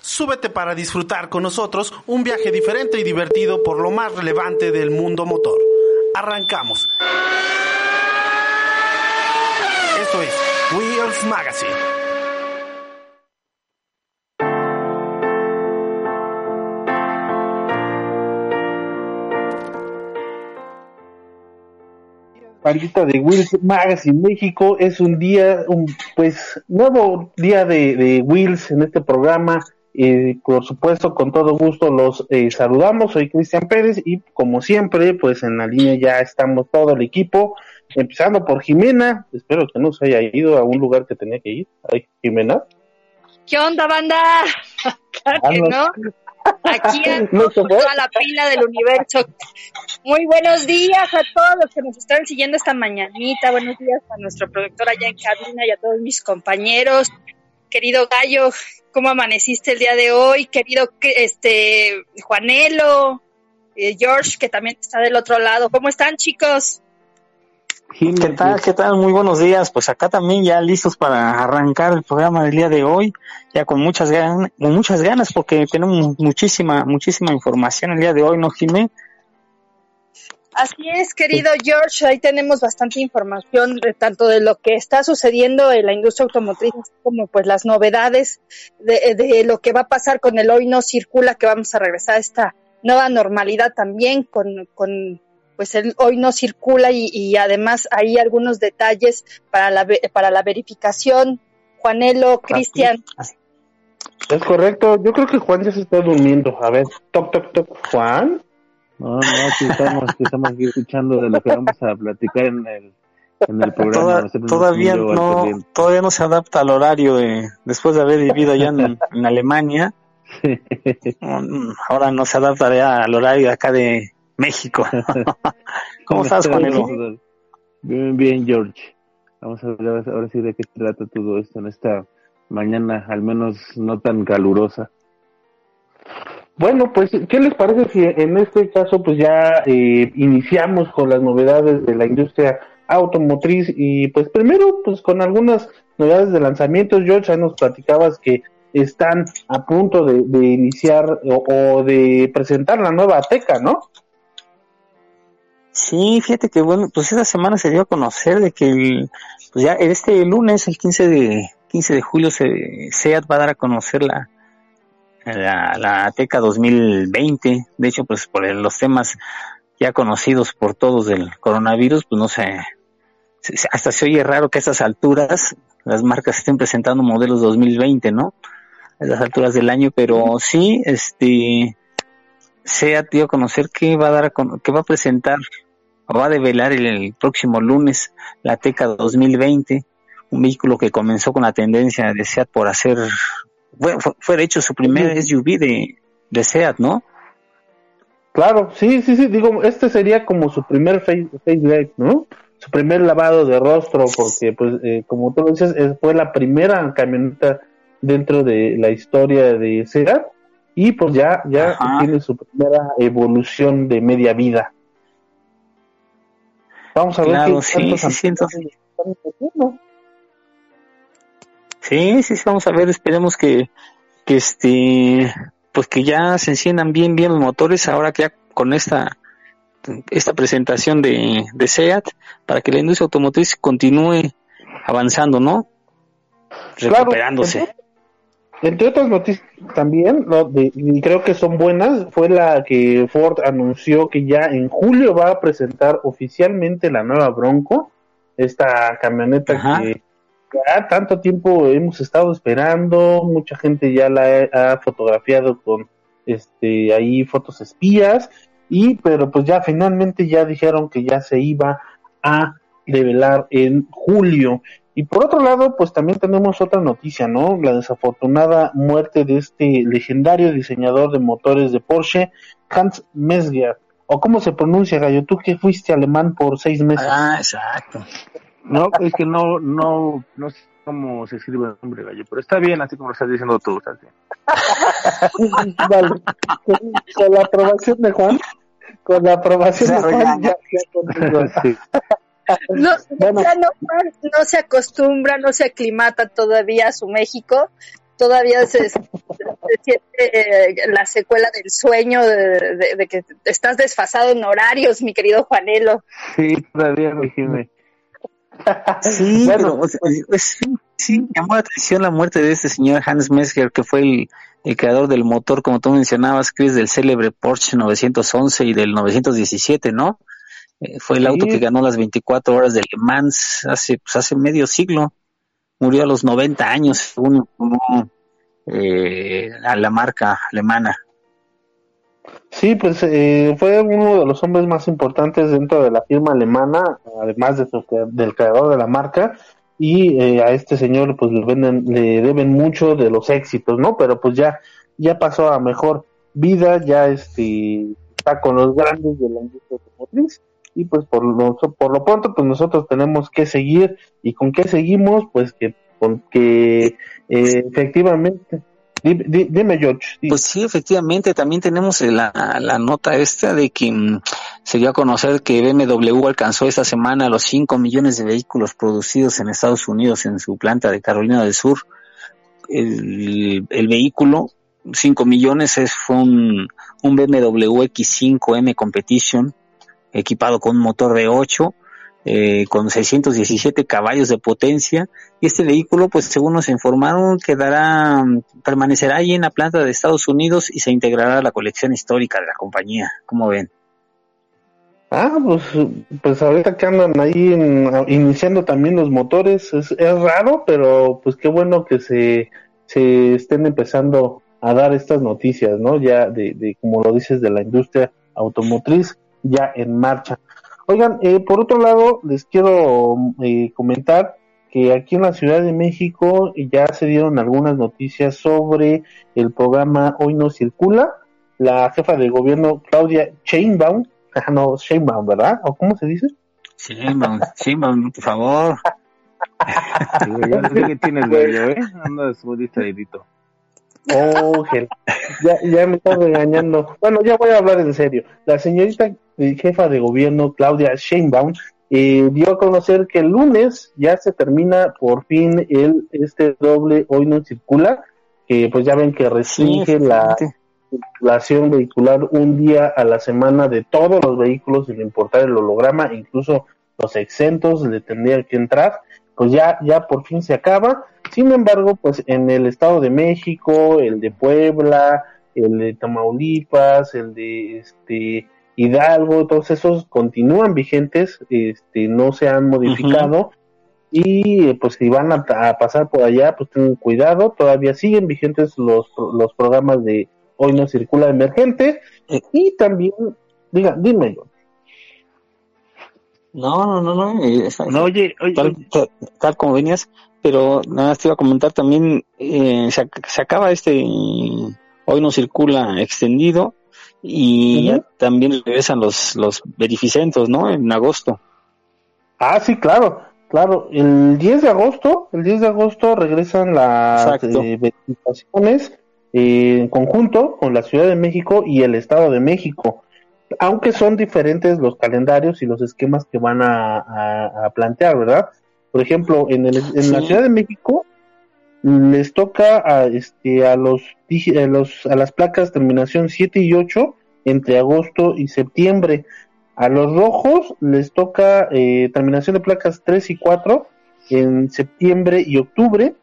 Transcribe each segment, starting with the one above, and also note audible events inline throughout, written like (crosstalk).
Súbete para disfrutar con nosotros un viaje diferente y divertido por lo más relevante del mundo motor. Arrancamos. Esto es Wheels Magazine. Pandita de Wheels Magazine México. Es un día, un pues nuevo día de, de Wheels en este programa. Eh, por supuesto, con todo gusto los eh, saludamos. Soy Cristian Pérez y como siempre, pues en la línea ya estamos todo el equipo, empezando por Jimena. Espero que no se haya ido a un lugar que tenía que ir. Ay, Jimena. ¿Qué onda, banda? (laughs) claro que no. Aquí (laughs) no, toda la pila del universo. Muy buenos días a todos los que nos están siguiendo esta mañanita. Buenos días a nuestro productor allá en cabina y a todos mis compañeros. Querido Gallo, ¿cómo amaneciste el día de hoy? Querido este Juanelo, eh, George, que también está del otro lado. ¿Cómo están, chicos? ¿Qué tal? ¿Qué tal? Muy buenos días. Pues acá también ya listos para arrancar el programa del día de hoy, ya con muchas ganas, con muchas ganas porque tenemos muchísima, muchísima información el día de hoy, ¿no, Jimé? Así es, querido George, ahí tenemos bastante información de, tanto de lo que está sucediendo en la industria automotriz como pues las novedades de, de lo que va a pasar con el hoy no circula, que vamos a regresar a esta nueva normalidad también con, con pues él hoy no circula y, además hay algunos detalles para la, para la verificación. Juanelo, Cristian. Es correcto, yo creo que Juan ya se está durmiendo. A ver, toc, toc, toc, Juan. No, no, aquí estamos, estamos aquí escuchando de lo que vamos a platicar en el, en el programa. todavía no, todavía no se adapta al horario de, después de haber vivido allá en, en Alemania. Ahora no se adapta al horario de acá de, México. (laughs) ¿Cómo estás, Juanelo? Bien, bien, George. Vamos a ver ahora sí de qué trata todo esto en esta mañana, al menos no tan calurosa. Bueno, pues, ¿qué les parece si en este caso pues ya eh, iniciamos con las novedades de la industria automotriz y pues primero pues con algunas novedades de lanzamientos, George, ya nos platicabas que están a punto de, iniciar o, o, de presentar la nueva Ateca, ¿no? Sí, fíjate que bueno, pues esta semana se dio a conocer de que el, pues ya este lunes, el 15 de 15 de julio, se, SEAT va a dar a conocer la, la, la Ateca 2020. De hecho, pues por los temas ya conocidos por todos del coronavirus, pues no sé, hasta se oye raro que a estas alturas las marcas estén presentando modelos 2020, ¿no? A estas alturas del año, pero sí, este, SEAT dio a conocer que va a dar que va a presentar o va a develar el, próximo lunes la Teca 2020, un vehículo que comenzó con la tendencia de SEAT por hacer fue, fue hecho su primer SUV de, de SEAT, ¿no? Claro, sí, sí, sí, digo, este sería como su primer face, face ¿no? Su primer lavado de rostro, porque, pues, eh, como tú lo dices, fue la primera camioneta dentro de la historia de SEAT y pues ya, ya tiene su primera evolución de media vida. Vamos a ver qué sí, sí, sí, sí, sí, vamos a ver, esperemos que, que este, pues que ya se enciendan bien, bien los motores ahora que ya con esta, esta presentación de, de SEAT para que la industria automotriz continúe avanzando, ¿no? Recuperándose. Entre otras noticias también, y creo que son buenas, fue la que Ford anunció que ya en julio va a presentar oficialmente la nueva Bronco, esta camioneta que ya tanto tiempo hemos estado esperando, mucha gente ya la ha, fotografiado con este ahí fotos espías y pero pues ya finalmente ya dijeron que ya se iba a develar en julio Y por otro lado, pues también tenemos otra noticia, ¿no? La desafortunada muerte de este legendario diseñador de motores de Porsche, Hans Messger. ¿O cómo se pronuncia, Gallo? Tú que fuiste alemán por seis meses. Ah, exacto. No, es que no, no, no sé cómo se escribe el nombre, Gallo, pero está bien, así como lo estás diciendo tú, está bien. (laughs) vale. Con, la aprobación de Juan, con la aprobación de Juan, ya, ya (laughs) no, no, se acostumbra, no se aclimata todavía a su México, todavía se, siente eh, la secuela del sueño de, que estás desfasado en horarios, mi querido Juanelo. Sí, todavía me Sí, pero pues, sí, llamó la atención la muerte de este señor Hans Messger, que fue el, el creador del motor, como tú mencionabas, Chris, del célebre Porsche 911 y del 917, ¿no? Eh, fue el auto que ganó las 24 horas de Le Mans hace, pues, hace medio siglo. Murió a los 90 años, según eh, a la marca alemana. Sí, pues eh, fue uno de los hombres más importantes dentro de la firma alemana, además de del creador de la marca, y a este señor pues le, venden, le deben mucho de los éxitos, ¿no? Pero pues ya, ya pasó a mejor vida, ya este, está con los grandes de la industria automotriz y pues por lo, por lo pronto pues nosotros tenemos que seguir y con qué seguimos pues que con que eh, efectivamente Dime, George. Pues sí, efectivamente, también tenemos la, la nota esta de que mm, se dio a conocer que BMW alcanzó esta semana los 5 millones de vehículos producidos en Estados Unidos en su planta de Carolina del Sur. El, el vehículo, 5 millones, es, fue un, un BMW X5M Competition equipado con un motor de 8, eh, con 617 caballos de potencia. Y este vehículo, pues según nos informaron, quedará, permanecerá ahí en la planta de Estados Unidos y se integrará a la colección histórica de la compañía. ¿Cómo ven? Ah, pues, pues ahorita que andan ahí iniciando también los motores, es, es, raro, pero pues qué bueno que se, se estén empezando a dar estas noticias, ¿no? Ya de, de, como lo dices, de la industria automotriz ya en marcha. Oigan, eh, por otro lado, les quiero eh, comentar que aquí en la Ciudad de México ya se dieron algunas noticias sobre el programa Hoy no circula. La jefa de gobierno Claudia Sheinbaum, (laughs) no Sheinbaum, ¿verdad? ¿O cómo se dice? Sheinbaum, Sheinbaum, por favor. (laughs) ya sé que tienes, (laughs) ¿eh? Andas muy distraídito. Oh, ya, ya me está regañando. Bueno, ya voy a hablar en serio. La señorita jefa de gobierno, Claudia Sheinbaum, eh, dio a conocer que el lunes ya se termina por fin el este doble hoy no circula, que pues ya ven que restringe la circulación vehicular un día a la semana de todos los vehículos sin importar el holograma, incluso los exentos le tendrían que entrar, pues ya, ya por fin se acaba. Sin embargo, pues en el Estado de México, el de Puebla, el de Tamaulipas, el de este Hidalgo, todos esos continúan vigentes, este, no se han modificado. Y pues si van a, pasar por allá, pues tengan cuidado, todavía siguen vigentes los, los programas de Hoy no circula emergente. Y también, diga, dime. No, no, no, no. Eh, no oye, oye, tal, como venías, pero nada más te iba a comentar también, eh, se, se, acaba este Hoy no circula extendido y también regresan los, los verificentos, ¿no? En agosto. Ah, sí, claro, claro. El 10 de agosto, el 10 de agosto regresan las eh, verificaciones eh, en conjunto con la Ciudad de México y el Estado de México. Aunque son diferentes los calendarios y los esquemas que van a, plantear, ¿verdad? Por ejemplo, en, el, en la Ciudad de México les toca a, este, a, los, a, los, a las placas terminación 7 y 8 entre agosto y septiembre. A los rojos les toca eh, terminación de placas 3 y 4 en septiembre y octubre.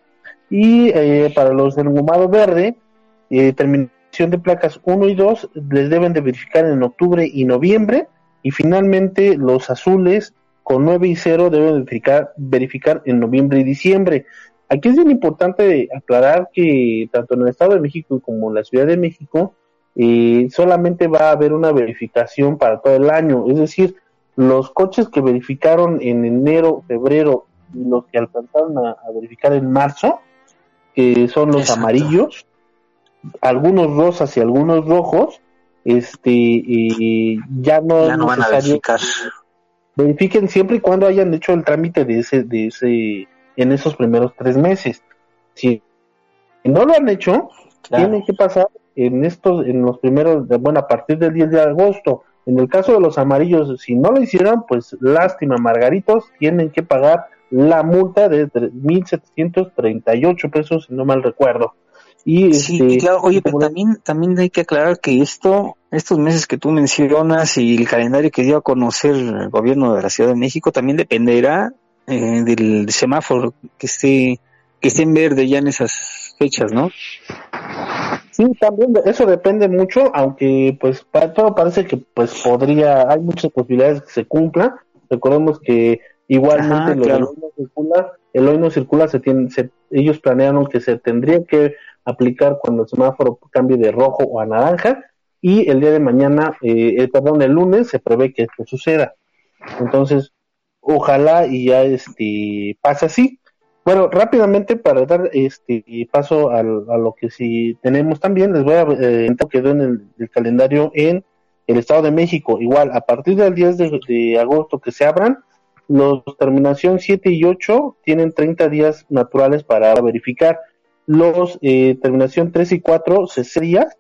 Y eh, para los del engomado verde, eh, terminación de placas 1 y 2 les deben de verificar en octubre y noviembre. Y finalmente los azules con 9 y 0 deben verificar, verificar en noviembre y diciembre. Aquí es bien importante aclarar que tanto en el Estado de México como en la Ciudad de México eh, solamente va a haber una verificación para todo el año. Es decir, los coches que verificaron en enero, febrero y los que alcanzaron a, verificar en marzo, que son los amarillos, algunos rosas y algunos rojos, este, ya no, ya no van a verificar. Verifiquen siempre y cuando hayan hecho el trámite de ese, de ese, en esos primeros tres meses. Si no lo han hecho, tienen que pasar en estos, en los primeros, bueno, a partir del 10 de agosto. En el caso de los amarillos, si no lo hicieron, pues lástima, Margaritos, tienen que pagar la multa de 1.738 pesos, si no mal recuerdo. Y sí, este, claro, oye, pero también, también hay que aclarar que esto, estos meses que tú mencionas y el calendario que dio a conocer el gobierno de la Ciudad de México también dependerá eh, del semáforo que esté, que esté en verde ya en esas fechas, ¿no? Sí, también eso depende mucho, aunque pues para todo parece que pues podría, hay muchas posibilidades que se cumpla. Recordemos que igualmente el hoy no circula, el hoy no circula, se tiene, ellos planearon que se tendría que aplicar cuando el semáforo cambie de rojo o a naranja y el día de mañana, eh, eh perdón, el lunes se prevé que esto suceda. Entonces, ojalá y ya este pase así. Bueno, rápidamente para dar este paso a lo que sí tenemos también, les voy a eh, quedó en el, calendario en el Estado de México. Igual, a partir del 10 de, agosto que se abran, los terminación 7 y 8 tienen 30 días naturales para verificar. Los eh, terminación 3 y 4, 60 días.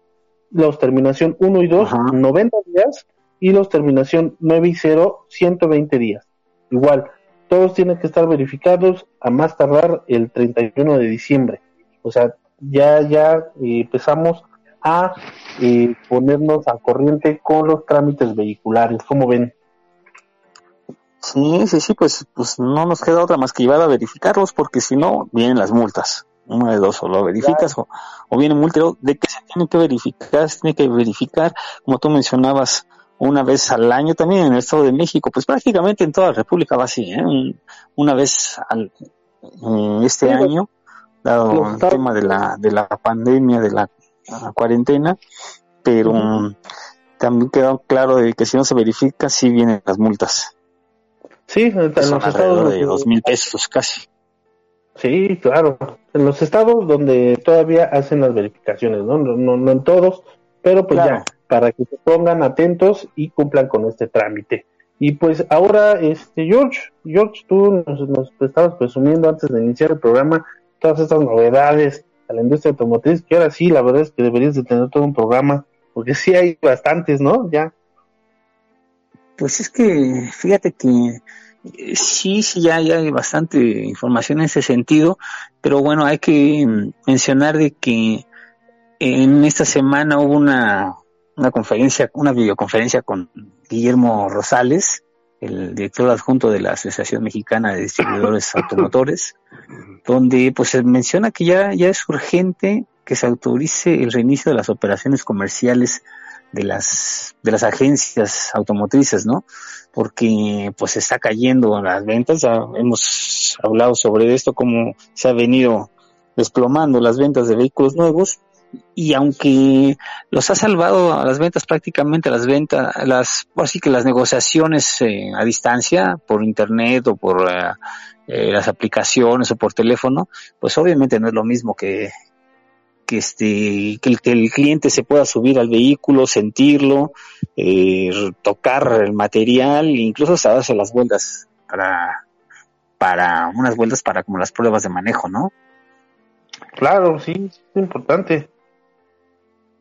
Los terminación 1 y 2, 90 días. Y los terminación 9 y 0, 120 días. Igual, todos tienen que estar verificados a más tardar el 31 de diciembre. O sea, ya, ya eh, empezamos a eh, ponernos al corriente con los trámites vehiculares. ¿Cómo ven? Sí, sí, sí, pues, pues no nos queda otra más que llevar a verificarlos porque si no, vienen las multas. Una de dos, o lo verificas o, o viene multa. ¿De qué se tiene que verificar? Se tiene que verificar, como tú mencionabas, una vez al año también en el Estado de México, pues prácticamente en toda la República va así, ¿eh? una vez al, este año, dado el tema de la, de la pandemia, de la, cuarentena, pero también quedó claro de que si no se verifica, sí vienen las multas. Sí, en los estados de dos mil pesos casi. Sí, claro. En los estados donde todavía hacen las verificaciones, ¿no? No, no, en todos, pero pues ya para que se pongan atentos y cumplan con este trámite. Y pues ahora, este George, George, tú nos, estabas presumiendo antes de iniciar el programa todas estas novedades a la industria automotriz, que ahora sí, la verdad es que deberías de tener todo un programa, porque sí hay bastantes, ¿no? Ya. Pues es que, fíjate que sí, sí, ya, ya hay bastante información en ese sentido, pero bueno, hay que mencionar de que en esta semana hubo una una conferencia, una videoconferencia con Guillermo Rosales, el director adjunto de la Asociación Mexicana de Distribuidores (laughs) Automotores, donde pues se menciona que ya, ya es urgente que se autorice el reinicio de las operaciones comerciales de las de las agencias automotrices, ¿no? Porque pues está cayendo las ventas, ya hemos hablado sobre esto como se ha venido desplomando las ventas de vehículos nuevos y aunque los ha salvado a las ventas prácticamente las ventas las así que las negociaciones eh, a distancia por internet o por eh, eh, las aplicaciones o por teléfono pues obviamente no es lo mismo que que este que el, que el cliente se pueda subir al vehículo sentirlo tocar el material incluso hasta darse las vueltas para para unas vueltas para como las pruebas de manejo no Claro, sí, es importante.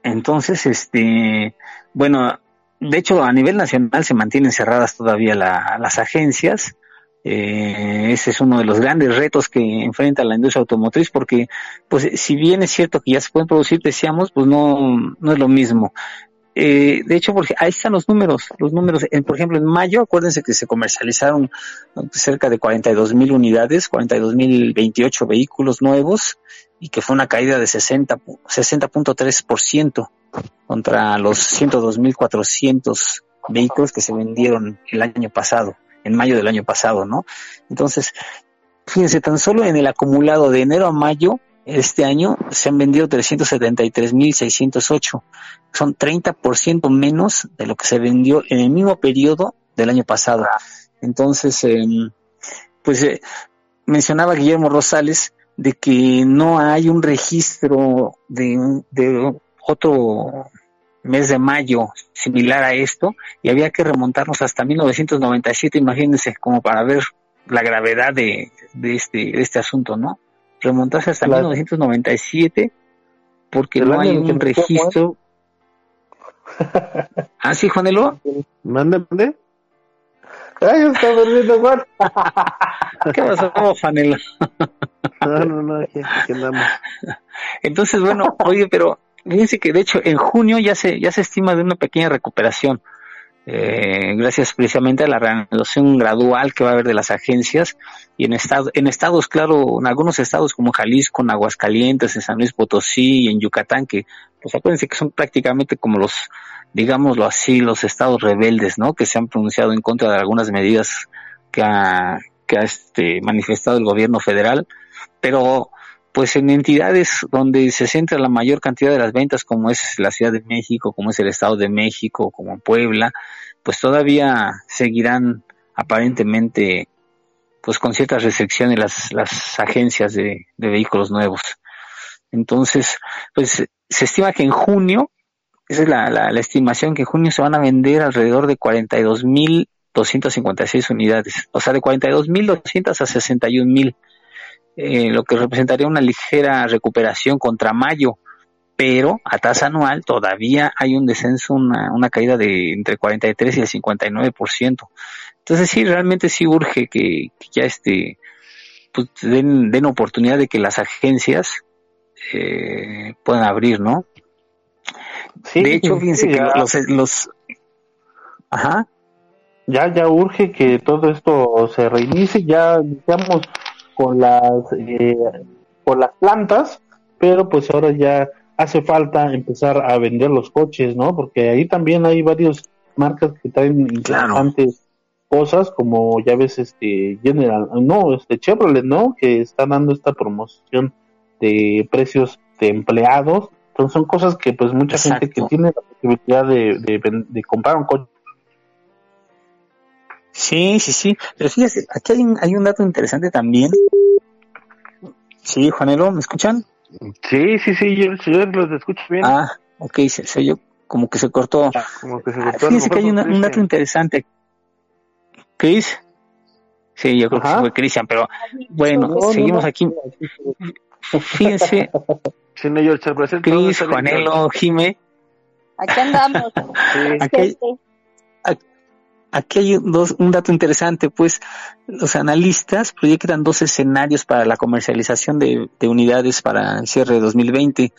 Entonces, este, bueno, de hecho a nivel nacional se mantienen cerradas todavía las agencias. Eh, ese es uno de los grandes retos que enfrenta la industria automotriz porque, pues, si bien es cierto que ya se pueden producir, decíamos, pues no, no es lo mismo. Eh, de hecho, porque ahí están los números, los números, por ejemplo, en mayo, acuérdense que se comercializaron cerca de 42 mil unidades, 42 mil 28 vehículos nuevos, y que fue una caída de 60, 60.3% contra los 102.400 vehículos que se vendieron el año pasado, en mayo del año pasado, ¿no? Entonces, fíjense, tan solo en el acumulado de enero a mayo este año se han vendido 373.608. Son 30% menos de lo que se vendió en el mismo periodo del año pasado. Entonces, eh, pues eh, mencionaba Guillermo Rosales de que no hay un registro de, de otro mes de mayo similar a esto y había que remontarnos hasta 1997, imagínense, como para ver la gravedad de, de, este, de este asunto, ¿no? Remontarse hasta 1997 porque no hay un registro. (laughs) ¿Ah, sí, Juanelo? Mande, mande. Ay, está perdiendo Juan. (laughs) ¿Qué pasó, Juanelo? (laughs) no, no, no, aquí, aquí andamos. Entonces, bueno, oye, pero fíjense que de hecho en junio ya se, ya se estima de una pequeña recuperación. Eh, gracias precisamente a la reanudación gradual que va a haber de las agencias y en estados, en estados, claro, en algunos estados como Jalisco, en Aguascalientes, en San Luis Potosí y en Yucatán, que pues acuérdense que son prácticamente como los, digámoslo así, los estados rebeldes, ¿no? Que se han pronunciado en contra de algunas medidas que ha, que ha este, manifestado el gobierno federal, pero pues en entidades donde se centra la mayor cantidad de las ventas, como es la Ciudad de México, como es el Estado de México, como Puebla, pues todavía seguirán aparentemente pues con ciertas restricciones las, las agencias de, vehículos nuevos. Entonces, pues se estima que en junio, esa es la, la, la estimación, que en junio se van a vender alrededor de 42.256 unidades, o sea, de 42.200 a 61.000 eh, lo que representaría una ligera recuperación contra mayo, pero a tasa anual todavía hay un descenso, una, una caída de entre 43 y el 59%. Entonces sí, realmente sí urge que, ya este, pues den, den oportunidad de que las agencias eh, puedan abrir, ¿no? Sí, de hecho, fíjense que los, los, ajá. Ya, ya urge que todo esto se reinicie, ya digamos con las eh, con las plantas, pero pues ahora ya hace falta empezar a vender los coches, ¿no? Porque ahí también hay varias marcas que traen interesantes cosas, como ya ves este General, no, este Chevrolet, ¿no? Que está dando esta promoción de precios de empleados. Entonces son cosas que pues mucha gente que tiene la posibilidad de, de, de comprar un coche Sí, sí, sí. Pero fíjese, aquí hay un, hay un dato interesante también. Sí, Juanelo, ¿me escuchan? Sí, sí, sí, yo, yo los escucho bien. Ah, ok, se, se yo como que se cortó. Ah, como que se cortó. Ah, fíjese que hay una, un dato interesante. ¿Chris? Sí, yo creo Ajá. que fue Cristian, pero bueno, no, seguimos no, aquí. Fíjense. Sí, no, George, Cris, Juanelo, Jime. Aquí andamos. sí. Aquí, aquí hay dos, un dato interesante, pues los analistas proyectan dos escenarios para la comercialización de, de unidades para el cierre de 2020.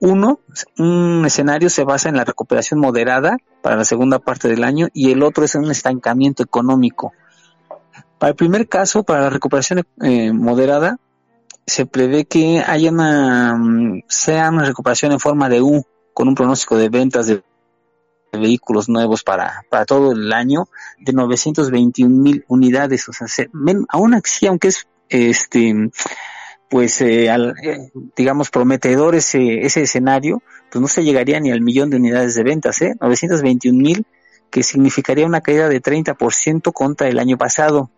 Uno, un escenario se basa en la recuperación moderada para la segunda parte del año y el otro es un estancamiento económico. Para el primer caso, para la recuperación eh, moderada, se prevé que haya una, sea una recuperación en forma de U, con un pronóstico de ventas de vehículos nuevos para, para todo el año de 921 mil unidades. O sea, aún así, aunque es este pues eh, al, eh, digamos prometedor ese, ese escenario, pues no se llegaría ni al millón de unidades de ventas, ¿eh? 921 mil, que significaría una caída de 30% contra el año pasado.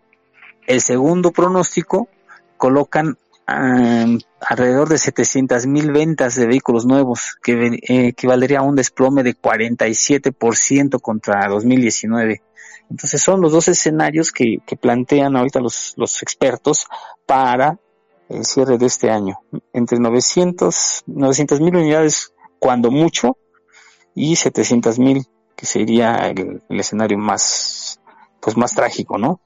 El segundo pronóstico colocan um, alrededor de 700 mil ventas de vehículos nuevos, que eh, equivalería a un desplome de 47% contra 2019. Entonces son los dos escenarios que, plantean ahorita los, los expertos para el cierre de este año. Entre 900 mil unidades cuando mucho y 700 mil que sería el, escenario más pues más trágico, ¿no?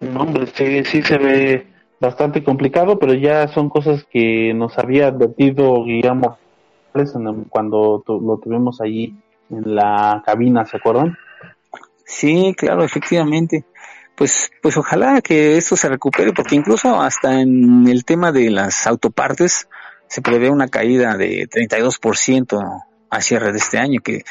No, hombre, sí se ve bastante complicado, pero ya son cosas que nos había advertido Guillermo cuando lo tuvimos allí en la cabina, ¿se acuerdan? Sí, claro, efectivamente. Pues, pues ojalá que esto se recupere, porque incluso hasta en el tema de las autopartes se prevé una caída de 32% a cierre de este año, que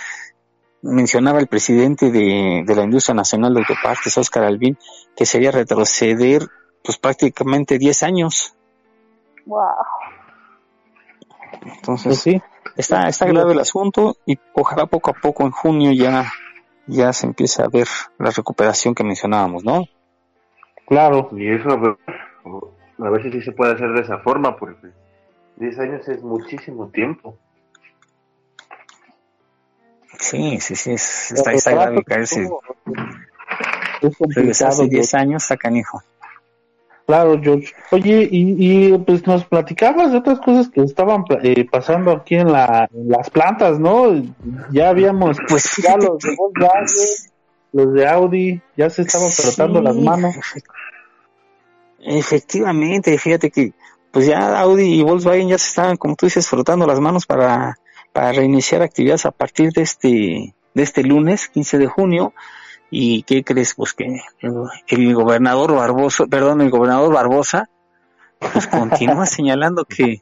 mencionaba el presidente de, de la industria nacional de autopartes, Oscar Albín, que sería retroceder pues prácticamente 10 años. Wow. Entonces, pues sí, está, está grave el asunto y ojalá poco a poco en junio ya, ya se empiece a ver la recuperación que mencionábamos, ¿no? Claro. Y eso, a ver si sí se puede hacer de esa forma, porque 10 años es muchísimo tiempo. Sí, sí, sí, es, está, está grave caerse. Es hace 10 años, está canijo. Claro, George. Oye, y, y, pues nos platicabas de otras cosas que estaban eh, pasando aquí en, la, en las plantas, ¿no? Ya habíamos, pues ya los de Volkswagen, los de Audi, ya se estaban frotando las manos. Efectivamente, fíjate que pues ya Audi y Volkswagen ya se estaban, como tú dices, frotando las manos para, para reiniciar actividades a partir de este, de este lunes, 15 de junio. ¿Y qué crees? Pues que el gobernador Barbosa, perdón, el gobernador Barbosa, pues (laughs) continúa señalando que,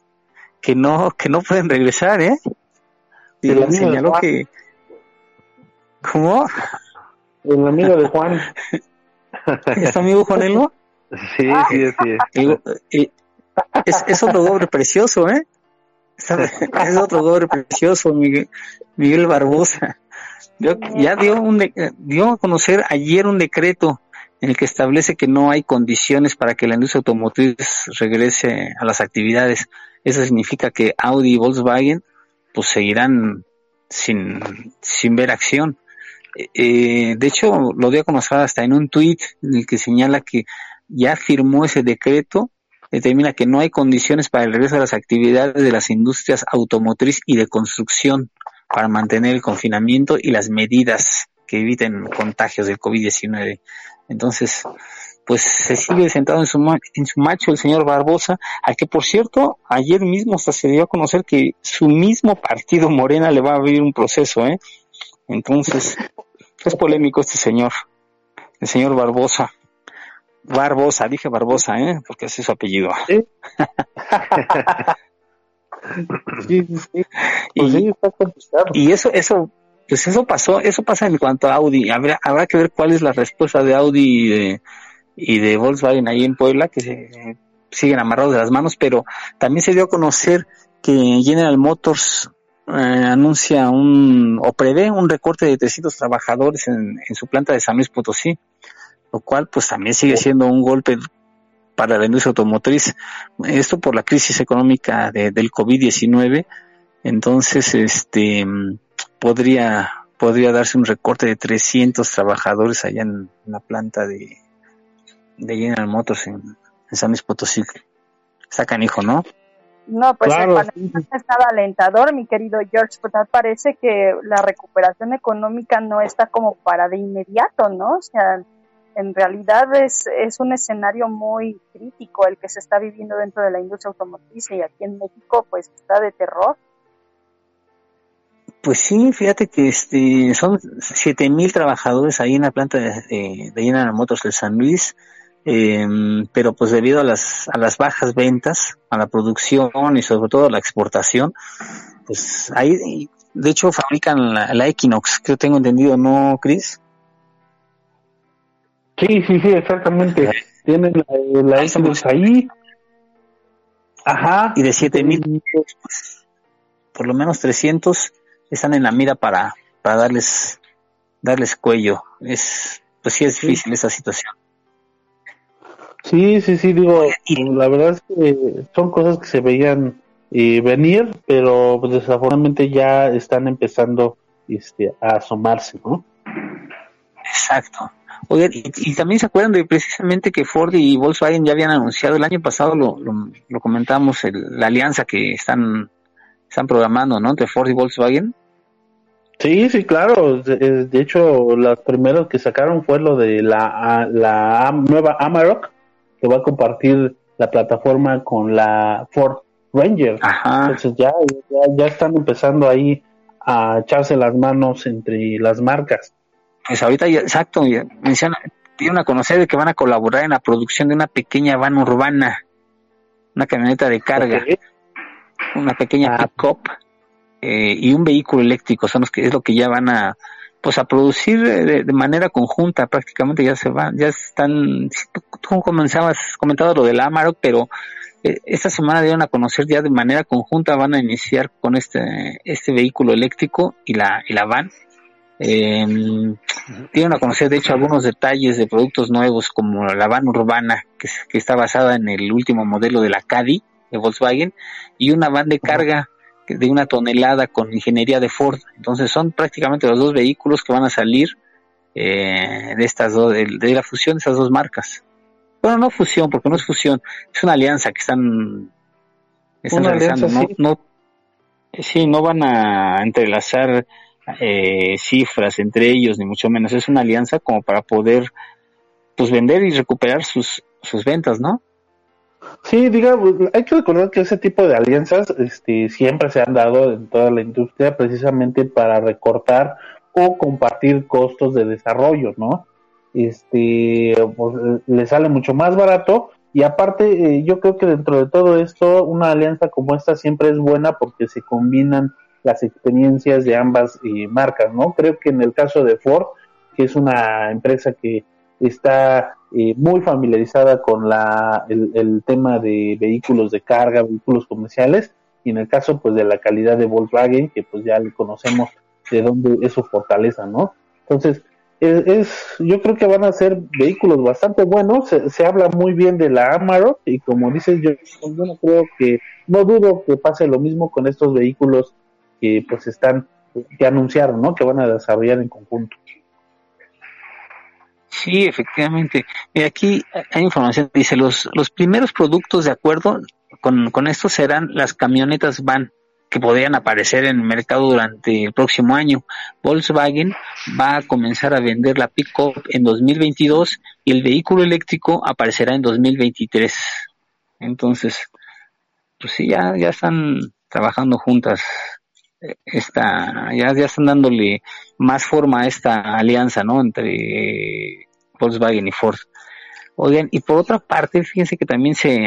que no, que no pueden regresar, ¿eh? Y le señaló que, ¿cómo? El amigo de Juan. (laughs) ¿Es amigo Juanelo? Sí, sí, sí. es, es otro doble precioso, ¿eh? Es otro doble precioso, Miguel, Miguel Barbosa ya dio, un dio a conocer ayer un decreto en el que establece que no hay condiciones para que la industria automotriz regrese a las actividades. Eso significa que Audi y Volkswagen pues seguirán sin, sin ver acción. Eh, de hecho, lo dio a conocer hasta en un tuit en el que señala que ya firmó ese decreto, determina que no hay condiciones para el regreso a las actividades de las industrias automotriz y de construcción para mantener el confinamiento y las medidas que eviten contagios del COVID-19. Entonces, pues se sigue sentado en su, en su macho el señor Barbosa, al que por cierto, ayer mismo hasta se dio a conocer que su mismo partido Morena le va a abrir un proceso, ¿eh? Entonces, es polémico este señor, el señor Barbosa. Barbosa, dije Barbosa, ¿eh? Porque ese es su apellido. (laughs) (laughs) y, eso, eso, pues eso pasó, eso pasa en cuanto a Audi. Habrá, habrá que ver cuál es la respuesta de Audi y de, y de Volkswagen ahí en Puebla, que se siguen amarrados de las manos, pero también se dio a conocer que General Motors eh, anuncia un, o prevé un recorte de 300 trabajadores en, en su planta de San Luis Potosí, lo cual pues también sigue siendo un golpe para la industria automotriz. Esto por la crisis económica de, del COVID-19. Entonces, este, podría, podría darse un recorte de 300 trabajadores allá en, la planta de, de General Motors en, San Luis Potosí. Está canijo, ¿no? No, pues claro. el está alentador, mi querido George, pues parece que la recuperación económica no está como para de inmediato, ¿no? O sea, en realidad es, un escenario muy crítico el que se está viviendo dentro de la industria automotriz y aquí en México pues está de terror. Pues sí, fíjate que este son siete mil trabajadores ahí en la planta de, de, de General Motors de San Luis, em, pero pues debido a las, a las bajas ventas, a la producción y sobre todo a la exportación, pues ahí, de hecho fabrican la, la Equinox, que tengo entendido, ¿no, Cris? Sí, sí, sí, exactamente. Tienen la, la ahí. Ajá. Y de 7000, por lo menos 300 están en la mira para, para darles, darles cuello. Es, pues sí es difícil esa situación. Sí, sí, sí, digo, la verdad es que son cosas que se veían eh, venir, pero pues, desafortunadamente ya están empezando este, a asomarse, ¿no? Exacto. Oigan, y, también se acuerdan de precisamente que Ford y Volkswagen ya habían anunciado el año pasado, lo, lo, comentamos, la alianza que están, están programando, ¿no? Entre Ford y Volkswagen. Sí, sí, claro. De, hecho, los primeros que sacaron fue lo de la, la nueva Amarok, que va a compartir la plataforma con la Ford Ranger. Ajá. Entonces ya, ya, ya están empezando ahí a echarse las manos entre las marcas pues ahorita ya, exacto, mencionan, dieron a conocer de que van a colaborar en la producción de una pequeña van urbana, una camioneta de carga, una pequeña ah. pick-up eh, y un vehículo eléctrico, son los que es lo que ya van a pues a producir de, manera conjunta prácticamente ya se van, ya están, tú comenzabas, comentado lo del Amarok, pero eh, esta semana dieron a conocer ya de manera conjunta van a iniciar con este este vehículo eléctrico y la y la van Eh, dieron a conocer, de hecho, algunos detalles de productos nuevos como la van urbana, que, que está basada en el último modelo de la Caddy de Volkswagen, y una van de carga de una tonelada con ingeniería de Ford. Entonces son prácticamente los dos vehículos que van a salir eh, de estas dos, de, la fusión de esas dos marcas. Bueno, no fusión, porque no es fusión, es una alianza que están, están realizando. no, no, sí, no van a entrelazar eh, cifras entre ellos, ni mucho menos. Es una alianza como para poder pues vender y recuperar sus, sus ventas, ¿no? Sí, digamos, hay que recordar que ese tipo de alianzas este, siempre se han dado en toda la industria precisamente para recortar o compartir costos de desarrollo, ¿no? Este, pues, le sale mucho más barato y aparte eh, yo creo que dentro de todo esto una alianza como esta siempre es buena porque se combinan las experiencias de ambas eh, marcas, ¿no? Creo que en el caso de Ford, que es una empresa que está eh, muy familiarizada con la, el, tema de vehículos de carga, vehículos comerciales, y en el caso pues de la calidad de Volkswagen, que pues ya le conocemos de dónde es su fortaleza, ¿no? Entonces, es, yo creo que van a ser vehículos bastante buenos, se, habla muy bien de la Amarok y como dices yo, yo no creo que, no dudo que pase lo mismo con estos vehículos que pues están, que anunciaron, ¿no? Que van a desarrollar en conjunto. Sí, efectivamente. Y aquí hay información, dice, los, los primeros productos de acuerdo con, con esto serán las camionetas van que podrían aparecer en el mercado durante el próximo año. Volkswagen va a comenzar a vender la pick-up en 2022 y el vehículo eléctrico aparecerá en 2023. Entonces, pues sí, ya, ya están trabajando juntas esta, ya, ya están dándole más forma a esta alianza, ¿no? Entre Volkswagen y Ford. Oigan, y por otra parte, fíjense que también se,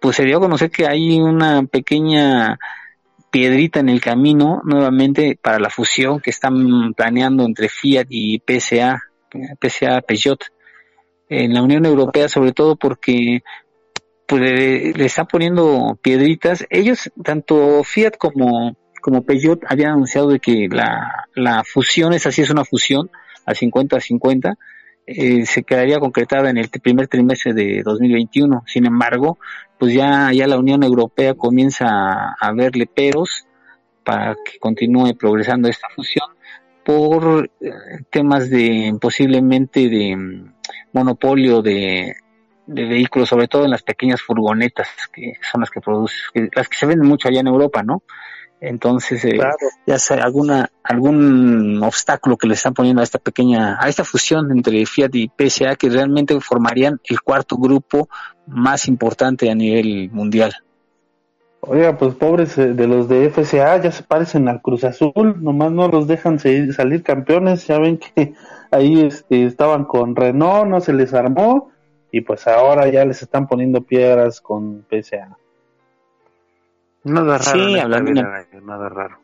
pues se dio a conocer que hay una pequeña piedrita en el camino nuevamente para la fusión que están planeando entre Fiat y PSA, PSA Peugeot en la Unión Europea, sobre todo porque pues le, le están poniendo piedritas. Ellos, tanto Fiat como como Peugeot había anunciado de que la, la fusión, esa sí es una fusión, a 50-50, eh, se quedaría concretada en el primer trimestre de 2021. Sin embargo, pues ya, ya la Unión Europea comienza a, verle peros para que continúe progresando esta fusión por eh, temas de posiblemente de mm, monopolio de, de vehículos, sobre todo en las pequeñas furgonetas, que son las que producen, las que se venden mucho allá en Europa, ¿no? Entonces, eh, ya sea alguna, algún obstáculo que le están poniendo a esta pequeña, a esta fusión entre Fiat y PSA que realmente formarían el cuarto grupo más importante a nivel mundial. Oiga, pues pobres eh, de los de FCA ya se parecen al Cruz Azul, nomás no los dejan salir campeones, ya ven que (laughs) ahí este, estaban con Renault, no se les armó y pues ahora ya les están poniendo piedras con PSA. Nada raro. Sí, hablando nada raro.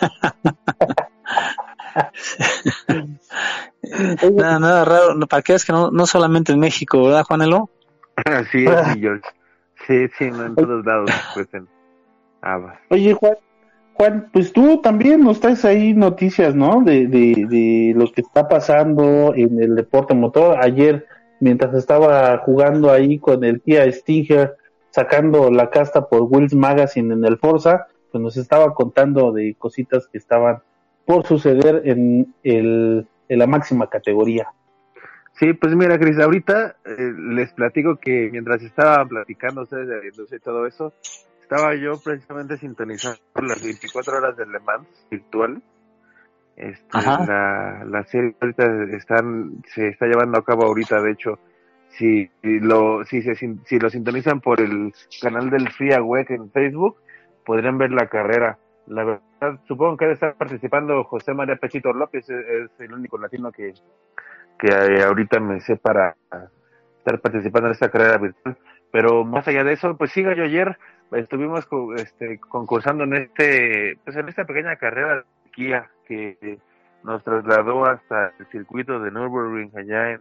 (laughs) nada, nada raro. Para que es que no, no solamente en México, ¿verdad, Juanelo? (laughs) sí, es, George. Sí, sí, no en todos lados. (laughs) Pues en... Oye, Juan, Juan, pues tú también nos traes ahí noticias, ¿no? De, de, de lo que está pasando en el deporte motor. Ayer, mientras estaba jugando ahí con el Kia Stinger, sacando la casta por Wills Magazine en el Forza, pues nos estaba contando de cositas que estaban por suceder en, el, en la máxima categoría. Sí, pues mira, Cris, ahorita eh, les platico que mientras estaba platicando ustedes de todo eso, estaba yo precisamente sintonizando las 24 horas de Le Mans virtual. Este, la, la serie ahorita están, se está llevando a cabo ahorita, de hecho, si lo si se si lo sintonizan por el canal del Free Web en Facebook podrían ver la carrera. La verdad supongo que debe estar participando José María Pechito López es, el único latino que que ahorita me sé para estar participando en esta carrera virtual. Pero más allá de eso pues siga yo ayer estuvimos este, concursando en este pues en esta pequeña carrera de Kia que nos trasladó hasta el circuito de Nürburgring allá en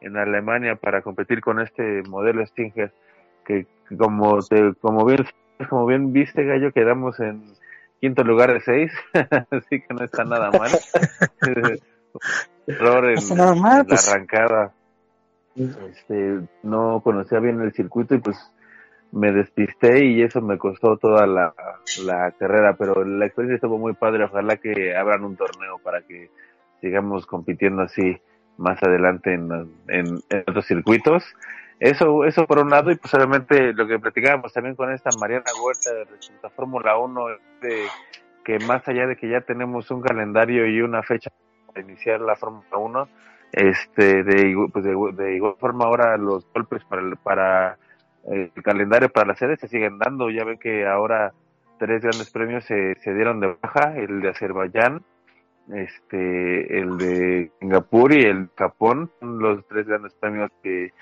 en Alemania para competir con este modelo Stinger que como te, como bien como bien viste gallo quedamos en quinto lugar de seis, (laughs) así que no está nada mal. (laughs) Error en, la pues. arrancada. Este, no conocía bien el circuito y pues me despisté y eso me costó toda la, la carrera, pero la experiencia estuvo muy padre. Ojalá que abran un torneo para que sigamos compitiendo así más adelante en, en, otros circuitos. Eso, eso por un lado, y pues obviamente lo que platicábamos también con esta Mariana Huerta de la Fórmula 1, de que más allá de que ya tenemos un calendario y una fecha para iniciar la Fórmula 1, este, de, pues de, igual forma ahora los golpes para, para el calendario para las sedes se siguen dando. Ya ven que ahora tres grandes premios se, se dieron de baja, el de Azerbaiyán, este, el de Singapur y el Japón, los tres grandes premios que,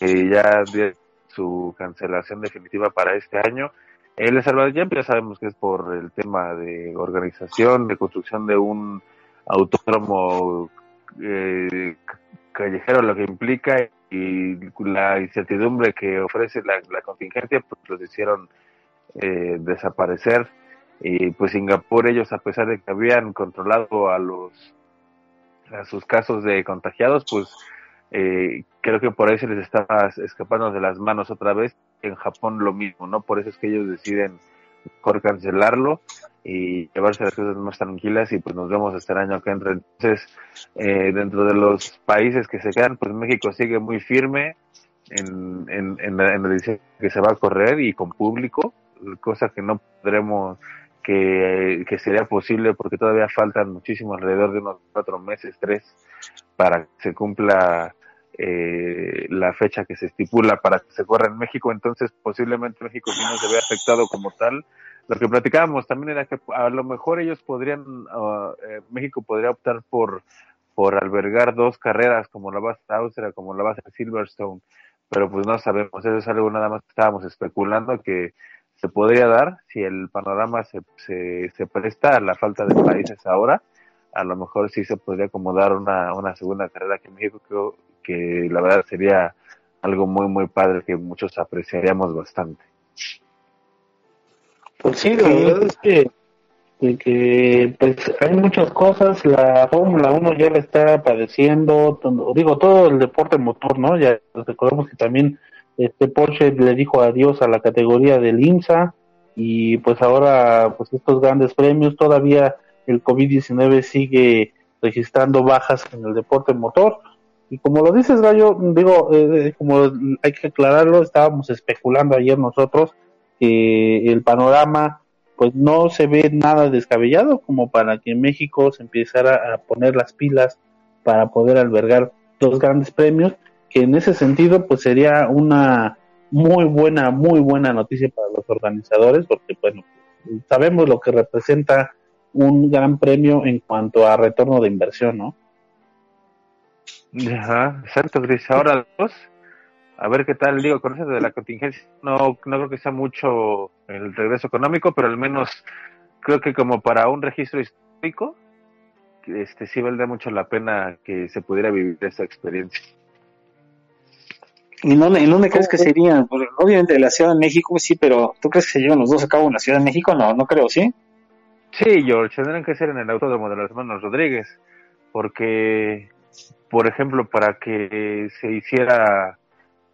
ya dio su cancelación definitiva para este año. El de Azerbaiyán ya sabemos que es por el tema de organización, de construcción de un autódromo eh, callejero, lo que implica y la incertidumbre que ofrece la, la contingencia, pues los hicieron eh, desaparecer. Y pues Singapur, ellos a pesar de que habían controlado a los a sus casos de contagiados, pues eh, creo que por ahí se les estaba escapando de las manos otra vez. En Japón lo mismo, ¿no? Por eso es que ellos deciden mejor cancelarlo y llevarse las cosas más tranquilas y pues nos vemos este año que entra. Entonces, eh, dentro de los países que se quedan, pues México sigue muy firme en, en, en, la, en edición que se va a correr y con público, cosa que no podremos, que, sería posible porque todavía faltan muchísimo, alrededor de unos cuatro meses, tres, para que se cumpla eh, la fecha que se estipula para que se corra en México, entonces posiblemente México no se ve afectado como tal. Lo que platicábamos también era que a lo mejor ellos podrían, uh, eh, México podría optar por, por albergar dos carreras como la base Austria, como la base Silverstone, pero pues no sabemos, eso es algo nada más que estábamos especulando que se podría dar si el panorama se, se, se presta a la falta de países ahora, a lo mejor sí se podría acomodar una, una segunda carrera que México creo, que la verdad sería algo muy, muy padre que muchos apreciaríamos bastante. Pues sí, la verdad es que, que, pues hay muchas cosas, la Fórmula 1 ya le está padeciendo, digo, todo el deporte motor, ¿no? Ya recordemos que también este Porsche le dijo adiós a la categoría del IMSA y pues ahora pues estos grandes premios todavía el COVID-19 sigue registrando bajas en el deporte motor. Y como lo dices, Gallo, digo, eh, como hay que aclararlo, estábamos especulando ayer nosotros que el panorama pues no se ve nada descabellado como para que México se empezara a poner las pilas para poder albergar dos grandes premios, que en ese sentido pues sería una muy buena, muy buena noticia para los organizadores, porque bueno, sabemos lo que representa un gran premio en cuanto a retorno de inversión, ¿no? Ajá, exacto, Gris. Ahora dos, a ver qué tal, digo, con eso de la contingencia, no, no creo que sea mucho el regreso económico, pero al menos creo que como para un registro histórico, este sí valdría mucho la pena que se pudiera vivir esa experiencia. ¿Y dónde, ¿en dónde crees que sería? obviamente la Ciudad de México sí, pero ¿tú crees que se llevan los dos a cabo en la Ciudad de México? No, no creo, ¿sí? Sí, George, tendrán que ser en el autódromo de los hermanos Rodríguez, porque por ejemplo, para que se hiciera,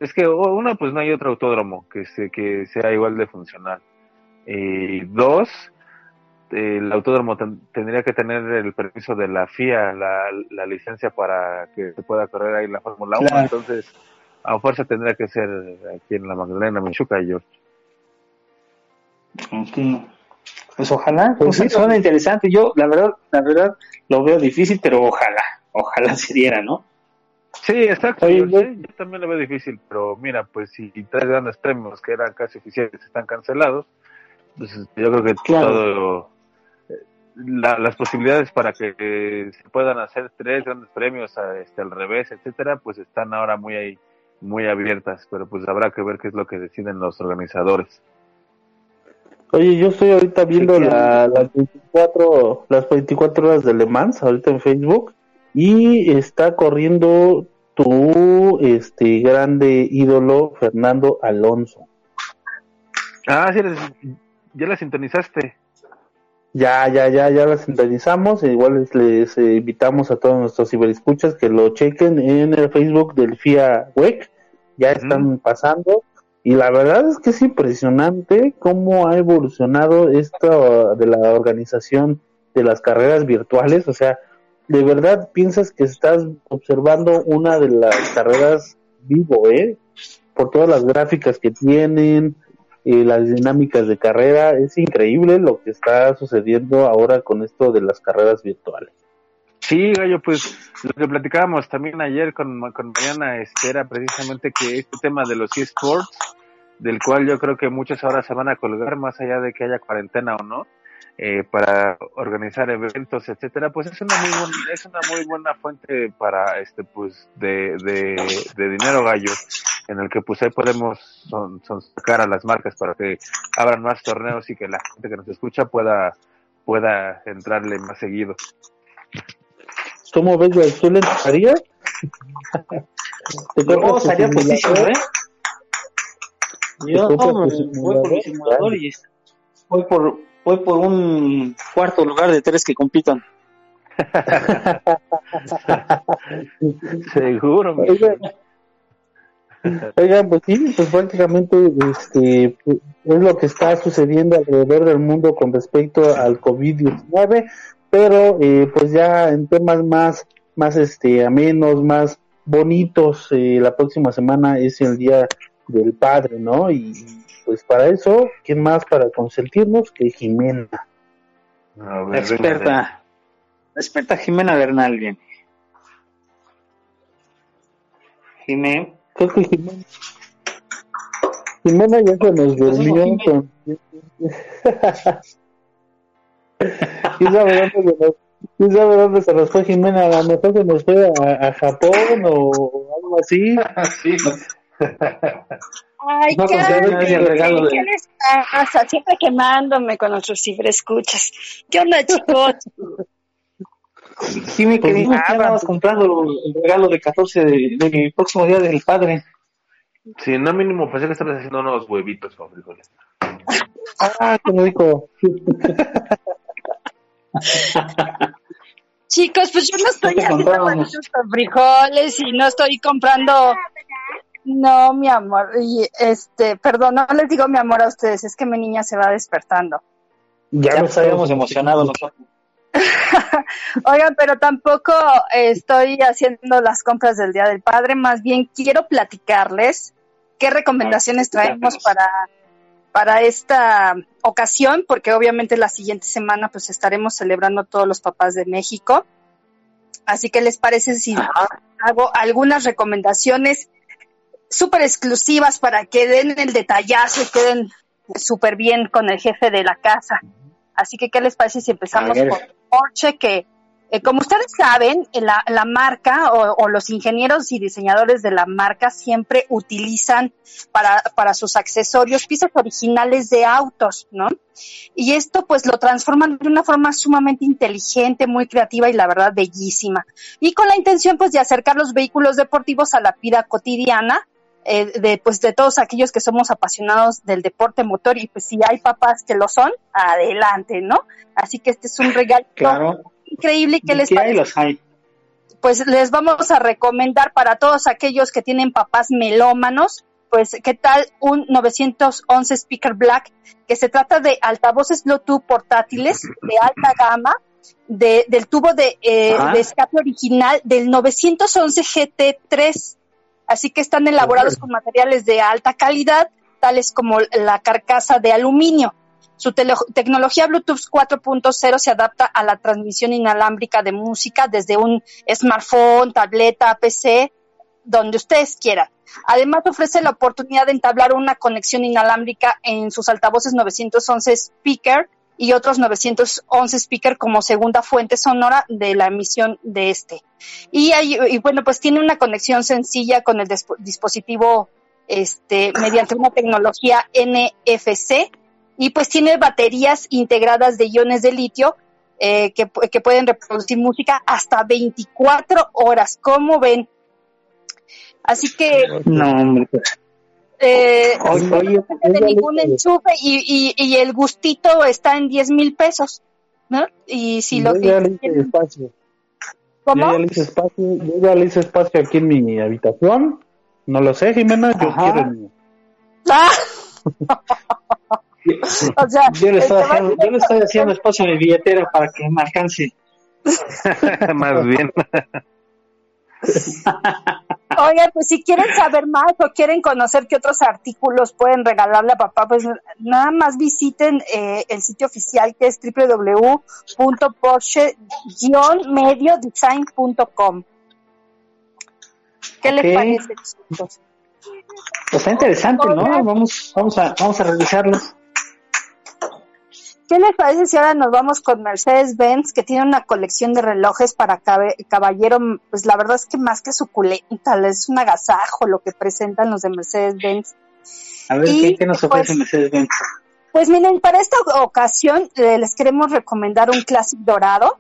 es que uno, pues no hay otro autódromo que, se, que sea igual de funcional. Y dos, el autódromo tendría que tener el permiso de la FIA, la, la licencia para que se pueda correr ahí la Fórmula 1. Entonces, a fuerza tendría que ser aquí en la Magdalena Michuca, George. Pues ojalá, pues sí, suena interesante. Yo, la verdad, la verdad, lo veo difícil, pero ojalá ojalá se diera, ¿no? Sí, exacto. yo, también lo veo difícil, pero mira, pues si tres grandes premios que eran casi oficiales están cancelados, pues yo creo que todo eh, las posibilidades para que se puedan hacer tres grandes premios este, al revés, etcétera, pues están ahora muy muy abiertas, pero pues habrá que ver qué es lo que deciden los organizadores. Oye, yo estoy ahorita viendo las 24 las 24 horas de Le Mans ahorita en Facebook y está corriendo tu este grande ídolo Fernando Alonso. Ah, sí, ya la sintonizaste. Ya, ya, ya, ya las sintonizamos. Igual les, eh, invitamos a todos nuestros ciberescuchas que lo chequen en el Facebook del FIA WEC. Ya están pasando. Y la verdad es que es impresionante cómo ha evolucionado esto de la organización de las carreras virtuales. O sea, de verdad piensas que estás observando una de las carreras vivo, ¿eh? Por todas las gráficas que tienen, las dinámicas de carrera. Es increíble lo que está sucediendo ahora con esto de las carreras virtuales. Sí, Gallo, pues lo que platicábamos también ayer con, con Mariana este, era precisamente que este tema de los eSports, del cual yo creo que muchos ahora se van a colgar más allá de que haya cuarentena o no, eh, para organizar eventos, etcétera, pues es una muy buena, es una muy buena fuente para este pues de, de, dinero gallo, en el que pues ahí podemos son, sacar a las marcas para que abran más torneos y que la gente que nos escucha pueda pueda entrarle más seguido. ¿Cómo ves, güey? ¿Tú le entrarías? (laughs) No, estaría posición, ¿eh? Yo voy por el simulador y voy por voy por un cuarto lugar de tres que compitan. (laughs) Seguro. Oigan, pues sí, pues prácticamente este, es lo que está sucediendo alrededor del mundo con respecto al COVID-19, pero eh, pues ya en temas más, más este, amenos, más bonitos, eh, la próxima semana es el Día del Padre, ¿no? Y, pues para eso, ¿quién más para consentirnos que Jimena? la experta, la experta Jimena Bernal viene. Jimena. Creo que Jimena. Jimena ya se nos durmió. (laughs) ¿Quién sabe dónde se nos, ¿Quién sabe dónde se nos fue Jimena? A lo mejor se nos fue a, a Japón o algo así. (laughs) sí. Ay, no, ¿qué, ¿qué les pasa? Siempre quemándome con nuestros ciberescuchas. ¿Qué onda, chicos? Sí, me quedé, estabas comprando el regalo de 14 del próximo día del padre. Sí, no mínimo, pensé que estabas haciendo unos huevitos con frijoles. Ah, qué rico. (laughs) Chicos, pues yo no estoy haciendo con frijoles y no estoy comprando no, mi amor, y este, perdón, no les digo mi amor a ustedes, es que mi niña se va despertando. Ya, nos habíamos emocionado nosotros. (laughs) Oigan, pero tampoco estoy haciendo las compras del Día del Padre, más bien quiero platicarles qué recomendaciones traemos para, para esta ocasión, porque obviamente la siguiente semana pues estaremos celebrando todos los papás de México. Así que les parece si hago algunas recomendaciones súper exclusivas para que den el detallazo y queden súper bien con el jefe de la casa. Así que, ¿qué les parece si empezamos por Porsche? Que, eh, como ustedes saben, la, la marca o, los ingenieros y diseñadores de la marca siempre utilizan para, para sus accesorios piezas originales de autos, ¿no? Y esto pues lo transforman de una forma sumamente inteligente, muy creativa y la verdad bellísima. Y con la intención pues de acercar los vehículos deportivos a la vida cotidiana eh, de pues de todos aquellos que somos apasionados del deporte motor y pues si hay papás que lo son, adelante, ¿no? Así que este es un regalo increíble que les Pues les vamos a recomendar para todos aquellos que tienen papás melómanos, pues qué tal un 911 Speaker Black, que se trata de altavoces Bluetooth portátiles de alta gama, de, del tubo de, eh, de escape original del 911 GT3 Así que están elaborados con materiales de alta calidad, tales como la carcasa de aluminio. Su tecnología Bluetooth 4.0 se adapta a la transmisión inalámbrica de música desde un smartphone, tableta, PC, donde ustedes quieran. Además, ofrece la oportunidad de entablar una conexión inalámbrica en sus altavoces 911 speaker y otros 911 speaker como segunda fuente sonora de la emisión de este. Y, y bueno, pues tiene una conexión sencilla con el dispositivo este, mediante una tecnología NFC y pues tiene baterías integradas de iones de litio eh, que, que, pueden reproducir música hasta 24 horas. ¿Cómo ven? Así que... No, eh, de ningún enchufe y, y, y, el gustito está en 10 mil pesos. ¿no? Y si lo que... espacio. ¿Cómo? Yo ya, le hice espacio, yo ya le hice espacio aquí en mi habitación. No lo sé, Jimena, yo quiero ¡Ah! (laughs) o sea, (laughs) yo le estoy, haciendo, yo le estoy haciendo espacio en mi billetera para que me alcance. (laughs) (laughs) Más bien. Oye, pues si quieren saber más o quieren conocer qué otros artículos pueden regalarle a papá, pues nada más visiten eh, el sitio oficial que es www.porsche-mediodesign.com. ¿Qué les parece, Pues está interesante, ¿no? Vamos, vamos a, vamos a revisarlos. ¿Qué les parece si ahora nos vamos con Mercedes-Benz, que tiene una colección de relojes para caballero? Pues la verdad es que más que suculenta, es un agasajo lo que presentan los de Mercedes-Benz. A ver, ¿qué, nos ofrece pues, Mercedes-Benz? Pues miren, para esta ocasión eh, les queremos recomendar un Classic dorado.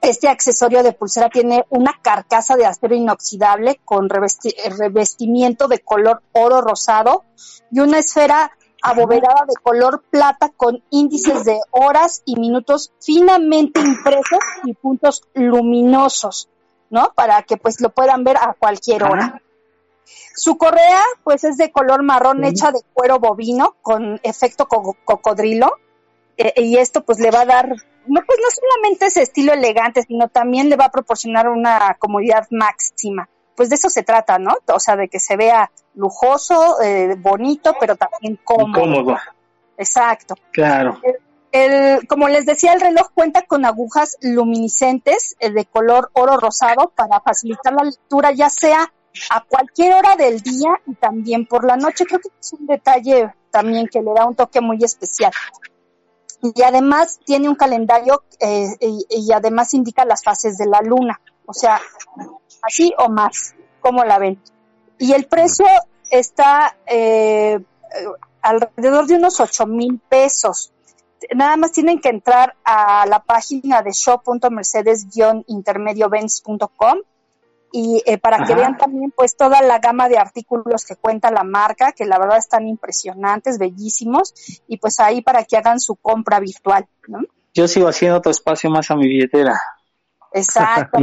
Este accesorio de pulsera tiene una carcasa de acero inoxidable con revestimiento de color oro rosado y una esfera abovedada de color plata con índices de horas y minutos finamente impresos y puntos luminosos, ¿no? Para que pues lo puedan ver a cualquier hora. Su correa pues es de color marrón hecha de cuero bovino con efecto cocodrilo eh, y esto pues le va a dar no pues no solamente ese estilo elegante sino también le va a proporcionar una comodidad máxima pues de eso se trata, ¿no? O sea, de que se vea lujoso, eh, bonito, pero también cómodo. Cómodo. Exacto. Claro. El, como les decía, el reloj cuenta con agujas luminiscentes eh, de color oro rosado para facilitar la lectura, ya sea a cualquier hora del día y también por la noche. Creo que es un detalle también que le da un toque muy especial. Y además tiene un calendario eh, y además indica las fases de la luna. O sea, así o más, como la ven. Y el precio está eh, alrededor de unos 8 mil pesos. Nada más tienen que entrar a la página de shop.mercedes-intermediovents.com y eh, para que vean también pues toda la gama de artículos que cuenta la marca, que la verdad están impresionantes, bellísimos, y pues ahí para que hagan su compra virtual, ¿no? Yo sigo haciendo otro espacio más a mi billetera. Exacto.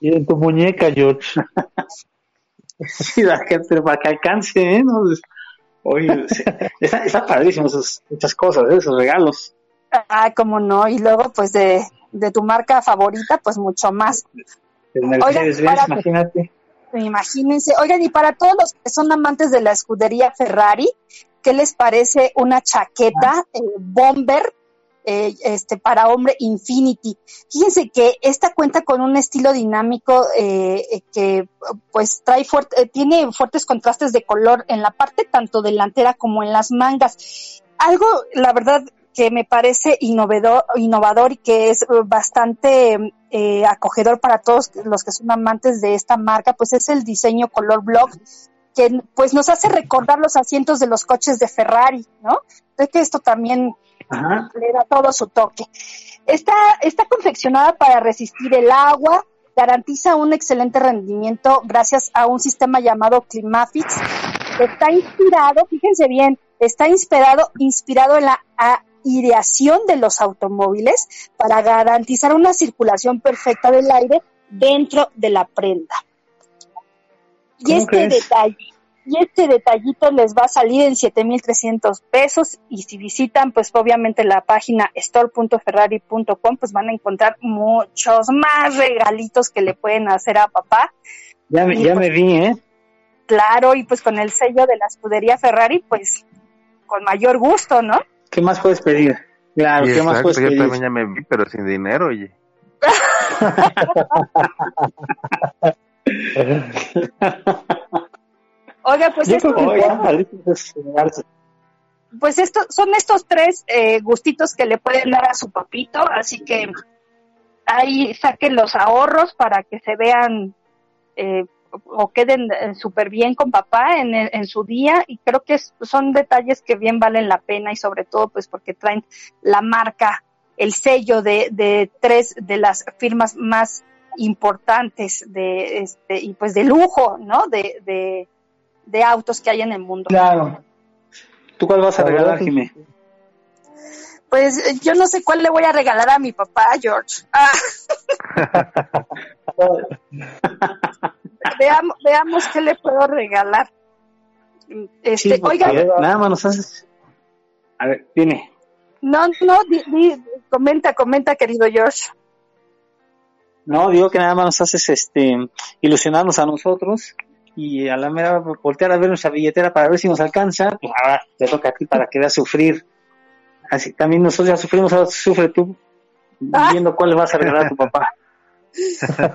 y, en tu, muñeca, George. (laughs) sí, para que alcance, ¿eh? Oye, está, está padrísimo esas, muchas cosas, ¿eh? esos regalos. Ah, cómo no, y luego pues de, de tu marca favorita, pues mucho más. Imagínate. Imagínense, oigan, y para todos los que son amantes de la escudería Ferrari, ¿qué les parece una chaqueta eh, bomber eh, este, para hombre Infinity. Fíjense que esta cuenta con un estilo dinámico eh, que pues trae fuerte, tiene fuertes contrastes de color en la parte tanto delantera como en las mangas. Algo, la verdad, que me parece innovador, innovador y que es bastante eh, acogedor para todos los que son amantes de esta marca, pues es el diseño color block que pues nos hace recordar los asientos de los coches de Ferrari, ¿no? Creo que esto también le da todo su toque. Está, está confeccionada para resistir el agua, garantiza un excelente rendimiento gracias a un sistema llamado Climafix. Está inspirado, fíjense bien, está inspirado, inspirado en la aireación de los automóviles para garantizar una circulación perfecta del aire dentro de la prenda. Y este detalle, y este detallito les va a salir en 7.300 pesos y si visitan pues obviamente la página store.ferrari.com pues van a encontrar muchos más regalitos que le pueden hacer a papá. Ya me, ya me pues, vi, ¿eh? Claro, y pues con el sello de la escudería Ferrari pues con mayor gusto, ¿no? ¿Qué más puedes pedir? Claro, ¿qué más puedes pedir? Yo también ya me vi, pero sin dinero, oye. (laughs) (laughs) Oiga, pues pues estos son estos tres eh, gustitos que le pueden dar a su papito, así que ahí saquen los ahorros para que se vean eh, o queden eh, súper bien con papá en, en, su día y creo que son detalles que bien valen la pena y sobre todo pues porque traen la marca, el sello de, de tres de las firmas más importantes de este y pues de lujo, ¿no? De, de, de autos que hay en el mundo. Claro. ¿Tú cuál vas a regalar, Jimé? Pues yo no sé cuál le voy a regalar a mi papá, George. Ah. (laughs) veamos, veamos qué le puedo regalar. Este, oiga, nada más nos haces. A ver, dime. No, no, comenta, comenta, querido George. No, digo que nada más nos haces este ilusionarnos a nosotros y a la mera voltear a ver nuestra billetera para ver si nos alcanza, pues te toca a ti para que veas sufrir. Así también nosotros ya sufrimos, ahora sufre tú viendo cuál vas a regalar a tu papá.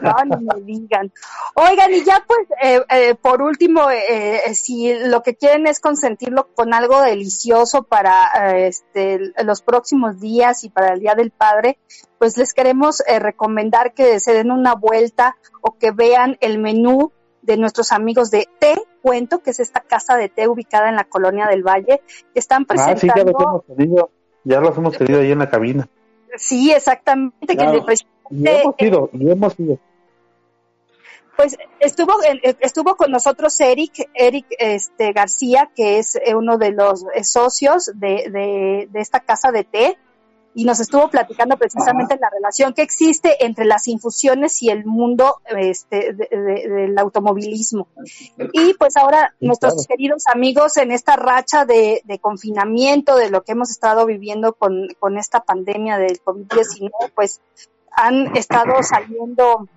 No, me digan. Oigan, y ya pues, eh, eh, por último, eh, si lo que quieren es consentirlo con algo delicioso para este, los próximos días y para el Día del Padre, pues les queremos recomendar que se den una vuelta o que vean el menú de nuestros amigos de Té Cuento, que es esta casa de té ubicada en la colonia del Valle, que están presentando... Ah, sí, ya los hemos tenido, ya los hemos tenido ahí en la cabina. Sí, exactamente, que y hemos ido, y hemos ido. Pues estuvo estuvo con nosotros Eric Eric este García que es eh, uno de los eh, socios de, de, esta casa de té y nos estuvo platicando precisamente la relación que existe entre las infusiones y el mundo este, del automovilismo. Y pues ahora nuestros queridos amigos en esta racha de, de, confinamiento, de lo que hemos estado viviendo con, con esta pandemia del COVID-19, pues han estado saliendo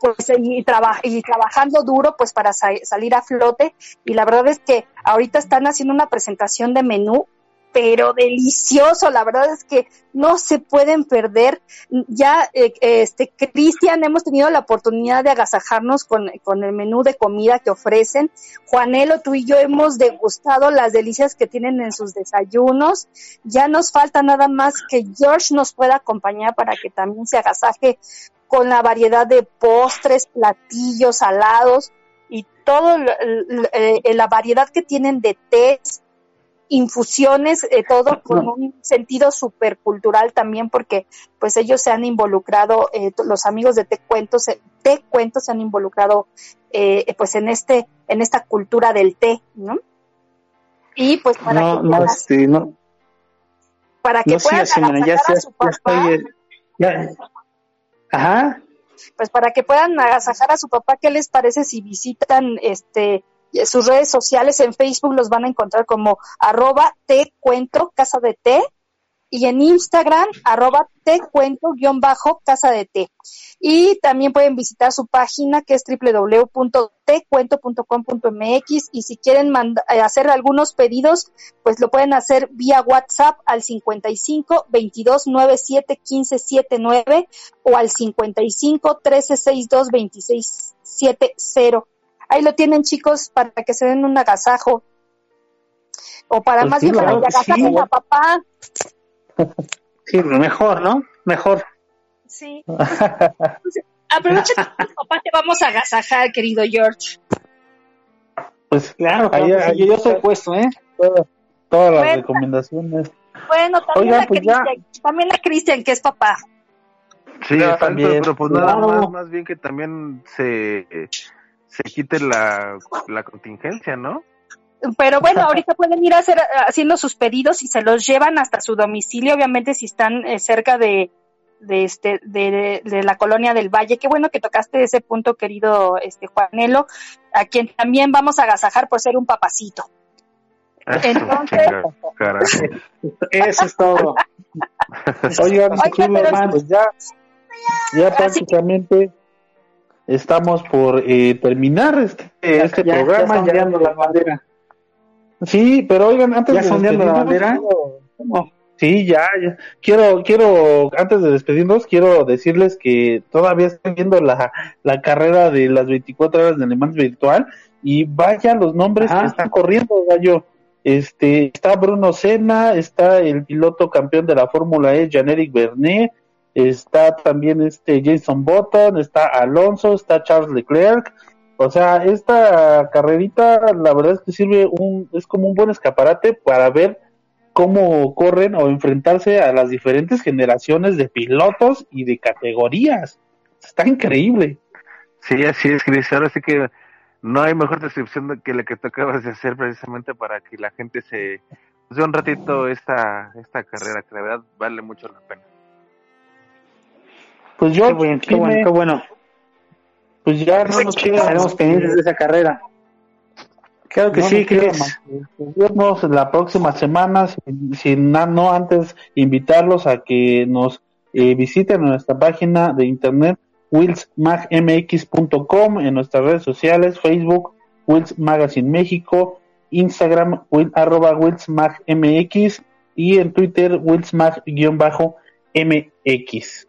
pues y, y trabajando duro pues para salir a flote. Y la verdad es que ahorita están haciendo una presentación de menú pero delicioso, la verdad es que no se pueden perder. Ya, eh, este, Cristian, hemos tenido la oportunidad de agasajarnos con, con, el menú de comida que ofrecen. Juanelo, tú y yo hemos degustado las delicias que tienen en sus desayunos. Ya nos falta nada más que George nos pueda acompañar para que también se agasaje con la variedad de postres, platillos, salados y todo eh, la variedad que tienen de tés, infusiones, eh, todo con un sentido supercultural también, porque pues ellos se han involucrado, eh, los amigos de Te Cuentos, Te Cuentos se han involucrado eh, pues en este, en esta cultura del té, ¿no? Y pues para que no, este, no. para que puedan agasajar a su papá, ajá. pues para que puedan agasajar a su papá, ¿qué les parece si visitan este sus redes sociales en Facebook los van a encontrar como arroba te cuento casa de té y en Instagram arroba te cuento guion bajo casa de té. Y también pueden visitar su página que es www.tecuento.com.mx y si quieren eh, hacer algunos pedidos, pues lo pueden hacer vía WhatsApp al 55 22 97 15 79 o al 55 13 62 26 70 Ahí lo tienen chicos para que se den un agasajo. O para pues más bien para que agasajen a papá. Sí, mejor, ¿no? Mejor. Sí. (laughs) aprovecha que papá te vamos a agasajar, querido George. Pues claro, yo, yo soy puesto, ¿eh? Todas, las recomendaciones. Bueno, también, a pues también a Cristian, que es papá. Sí, también. Pero, pues nada más, más bien que también se se quite la, la contingencia, ¿no? Pero bueno, ahorita pueden ir a hacer, haciendo sus pedidos y se los llevan hasta su domicilio, obviamente si están eh, cerca de, de este de, de, la colonia del Valle. Qué bueno que tocaste ese punto, querido este Juanelo, a quien también vamos a agasajar por ser un papacito. (laughs) Entonces, eso es todo. Oigan, pues ya, ya prácticamente estamos por eh, terminar este, este programa. Ya la bandera. Sí, pero oigan, antes de despedirnos, la bandera. Sí, ya, ya, Quiero, quiero, antes de despedirnos, quiero decirles que todavía estoy viendo la, la carrera de las 24 horas de alemán virtual y vaya los nombres que están corriendo, gallo. Este, está Bruno Senna, está el piloto campeón de la Fórmula E, Jean-Éric Bernet, está también este Jason Button, está Alonso, está Charles Leclerc. O sea, esta carrerita, la verdad es que sirve un, es como un buen escaparate para ver cómo corren o enfrentarse a las diferentes generaciones de pilotos y de categorías. Está increíble. Sí, así es, Cris. Ahora sí que no hay mejor descripción que la que tú acabas de hacer precisamente para que la gente se de un ratito esta, esta carrera, que de verdad vale mucho la pena. Pues yo, qué bueno, qué bueno, qué bueno. Pues ya no nos pendientes de esa carrera. Claro que sí, Nos vemos la próxima semana, sin, no antes invitarlos a que nos eh, visiten en nuestra página de internet willsmagmx.com, en nuestras redes sociales, Facebook, Wills Magazine México, Instagram, will, arroba willsmagmx y en Twitter, willsmag-mx.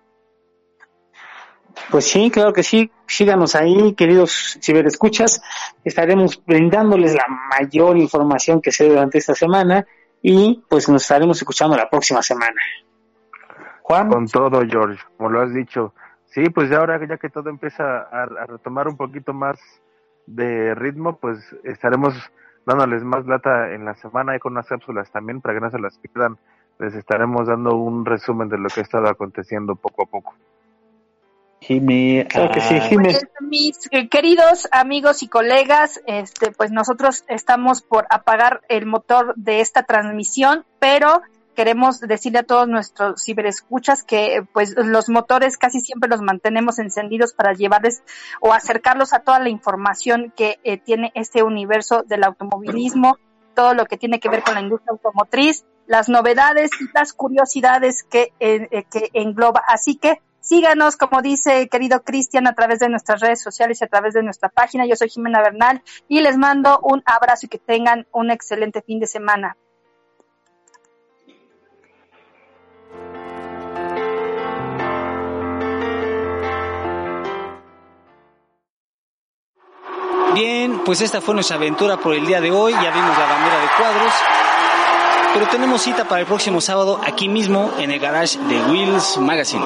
Pues sí, claro que sí. Síganos ahí, queridos ciberescuchas. Estaremos brindándoles la mayor información que se durante esta semana y pues nos estaremos escuchando la próxima semana. Juan. Con todo, George, como lo has dicho. Sí, pues ya ahora ya que todo empieza a, retomar un poquito más de ritmo, pues estaremos dándoles más lata en la semana y con unas cápsulas también para que no se las pierdan. Les estaremos dando un resumen de lo que ha estado aconteciendo poco a poco. Jimmy, claro que sí, ah. Jimmy. Pues, mis eh, queridos amigos y colegas, este, pues nosotros estamos por apagar el motor de esta transmisión, pero queremos decirle a todos nuestros ciberescuchas que pues los motores casi siempre los mantenemos encendidos para llevarles o acercarlos a toda la información que eh, tiene este universo del automovilismo, todo lo que tiene que ver con la industria automotriz, las novedades y las curiosidades que, eh, que engloba. Así que Síganos, como dice querido Cristian, a través de nuestras redes sociales y a través de nuestra página. Yo soy Jimena Bernal y les mando un abrazo y que tengan un excelente fin de semana. Bien, pues esta fue nuestra aventura por el día de hoy. Ya vimos la bandera de cuadros. Pero tenemos cita para el próximo sábado aquí mismo en el garage de Wheels Magazine.